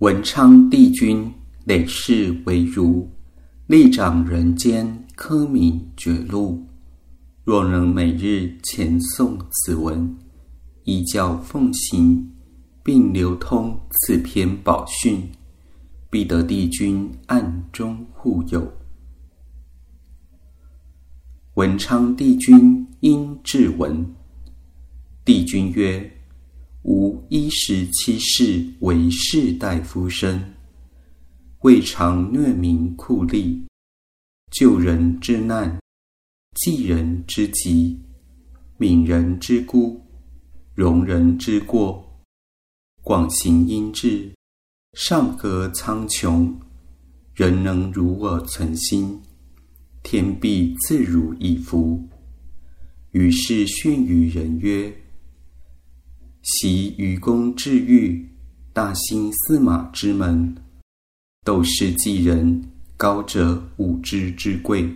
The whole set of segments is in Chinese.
文昌帝君累世为儒，力掌人间科名绝路。若能每日前诵此文，依教奉行，并流通此篇宝训，必得帝君暗中护佑。文昌帝君因至文，帝君曰。吾一十七世为士大夫生，未尝虐民酷吏，救人之难，济人之急，悯人之孤，容人之过，广行阴志，上革苍穹，人能如我存心，天必自如以福。于是训于人曰。习愚公治狱，大兴司马之门。斗士济人，高者武之之贵。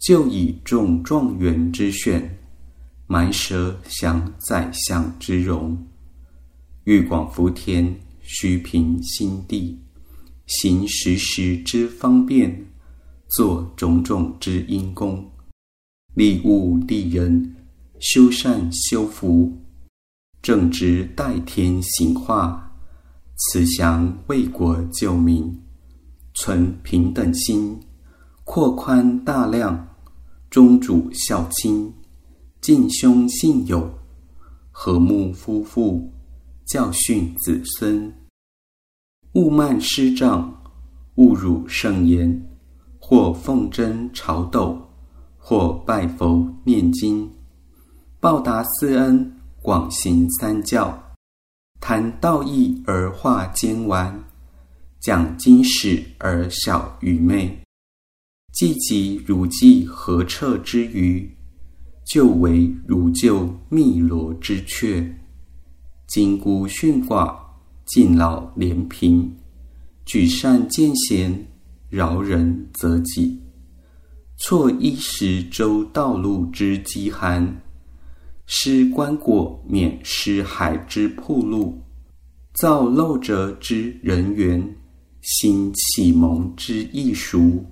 就以中状元之选，埋舌享宰相之荣。欲广福田，须平心地，行时时之方便，做种种之因功，利物利人，修善修福。正直代天行化，慈祥为国救民，存平等心，扩宽大量，忠主孝亲，敬兄信友，和睦夫妇，教训子孙。勿慢师长，勿辱圣言，或奉真朝斗，或拜佛念经，报答四恩。广行三教，谈道义而化奸顽，讲经史而少愚昧，既及如饥何彻之余，就为如救汨罗之阙。金孤训寡，敬老怜贫，举善见贤，饶人则己，错衣食周道路之饥寒。施棺椁免尸海之铺路，造漏者之人缘，兴启蒙之艺术，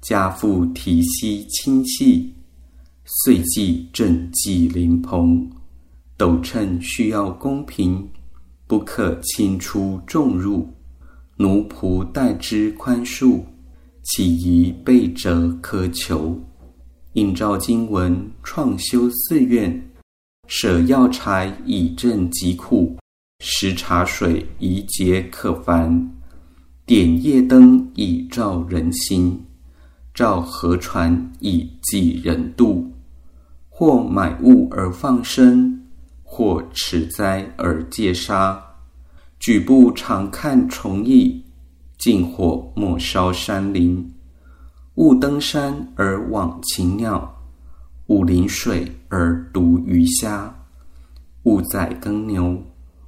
家父提息亲戚，岁祭赈济灵朋，斗秤需要公平，不可轻出重入，奴仆待之宽恕，岂宜被折苛求？应照经文，创修寺院，舍药材以赈疾苦，食茶水以解渴烦，点夜灯以照人心，照河船以济人度。或买物而放生，或持斋而戒杀。举步常看虫蚁，近火莫烧山林。勿登山而忘禽鸟，勿临水而独鱼虾，勿宰耕牛，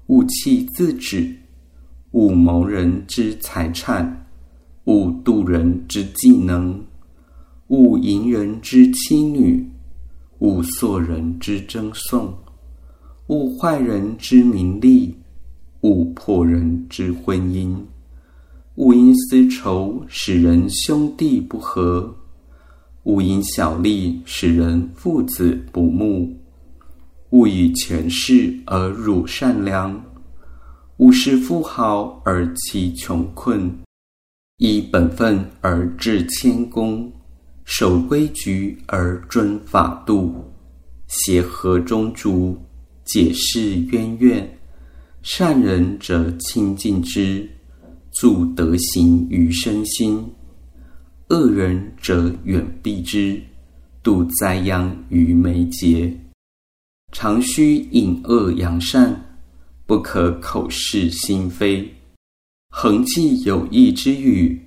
勿弃自止，勿谋人之财产，勿妒人之技能，勿淫人之妻女，勿索人之争讼，勿坏人之名利，勿破人之婚姻。勿因私仇使人兄弟不和，勿因小利使人父子不睦，勿以权势而辱善良，勿视富豪而欺穷困，依本分而致谦恭，守规矩而遵法度，协和中逐，解释渊怨，善人则亲近之。助德行于身心，恶人则远避之；度灾殃于眉睫。常须隐恶扬善，不可口是心非，恒记有益之语，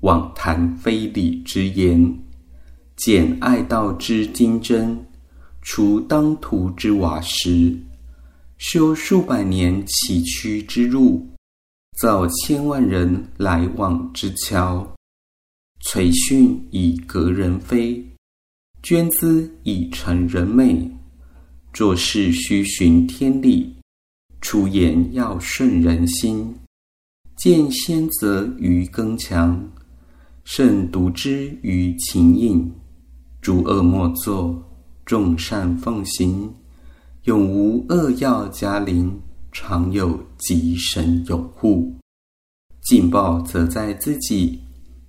妄谈非礼之言。简爱道之金针，除当涂之瓦石，修数百年崎岖之路。造千万人来往之桥，垂训以格人非，捐资以成人美。做事须循天理，出言要顺人心。见先则于更强，慎独之于情隐。诸恶莫作，众善奉行，永无恶药加临，常有吉神有护。近报则在自己，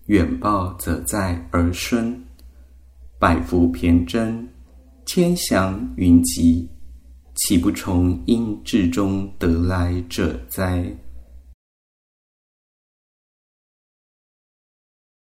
远报则在儿孙。百福偏真，千祥云集，岂不从因智中得来者哉？